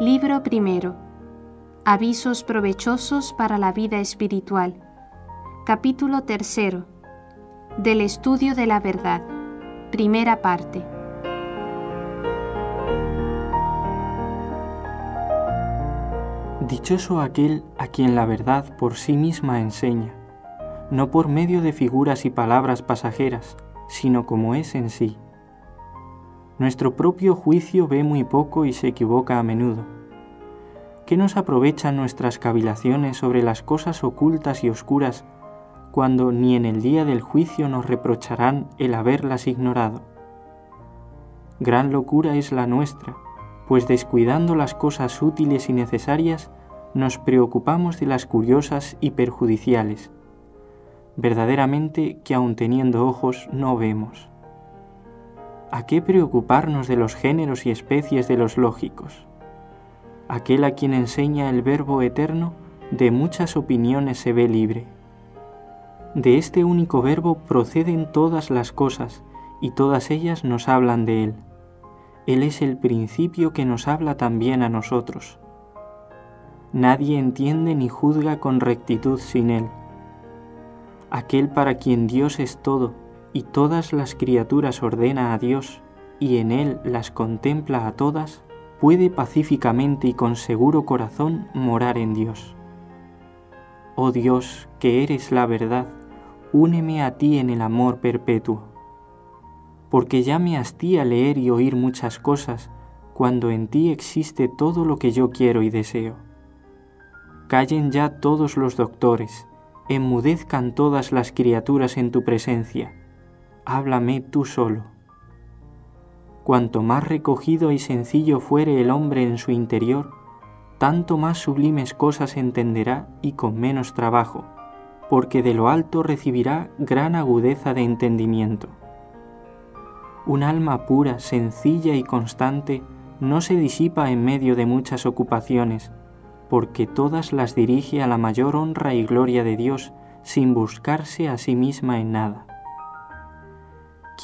Libro primero. Avisos provechosos para la vida espiritual. Capítulo tercero. Del estudio de la verdad. Primera parte. Dichoso aquel a quien la verdad por sí misma enseña, no por medio de figuras y palabras pasajeras, sino como es en sí nuestro propio juicio ve muy poco y se equivoca a menudo. ¿Qué nos aprovechan nuestras cavilaciones sobre las cosas ocultas y oscuras cuando ni en el día del juicio nos reprocharán el haberlas ignorado? Gran locura es la nuestra, pues descuidando las cosas útiles y necesarias, nos preocupamos de las curiosas y perjudiciales. Verdaderamente que aun teniendo ojos no vemos. ¿A qué preocuparnos de los géneros y especies de los lógicos? Aquel a quien enseña el Verbo eterno de muchas opiniones se ve libre. De este único verbo proceden todas las cosas y todas ellas nos hablan de Él. Él es el principio que nos habla también a nosotros. Nadie entiende ni juzga con rectitud sin Él. Aquel para quien Dios es todo y todas las criaturas ordena a Dios y en Él las contempla a todas, puede pacíficamente y con seguro corazón morar en Dios. Oh Dios, que eres la verdad, úneme a ti en el amor perpetuo. Porque ya me hastía leer y oír muchas cosas, cuando en ti existe todo lo que yo quiero y deseo. Callen ya todos los doctores, enmudezcan todas las criaturas en tu presencia háblame tú solo. Cuanto más recogido y sencillo fuere el hombre en su interior, tanto más sublimes cosas entenderá y con menos trabajo, porque de lo alto recibirá gran agudeza de entendimiento. Un alma pura, sencilla y constante no se disipa en medio de muchas ocupaciones, porque todas las dirige a la mayor honra y gloria de Dios sin buscarse a sí misma en nada.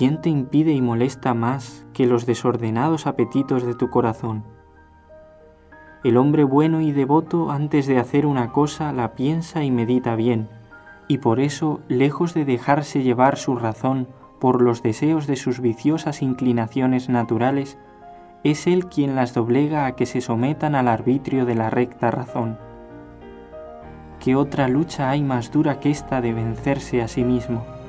¿Quién te impide y molesta más que los desordenados apetitos de tu corazón? El hombre bueno y devoto antes de hacer una cosa la piensa y medita bien, y por eso, lejos de dejarse llevar su razón por los deseos de sus viciosas inclinaciones naturales, es él quien las doblega a que se sometan al arbitrio de la recta razón. ¿Qué otra lucha hay más dura que esta de vencerse a sí mismo?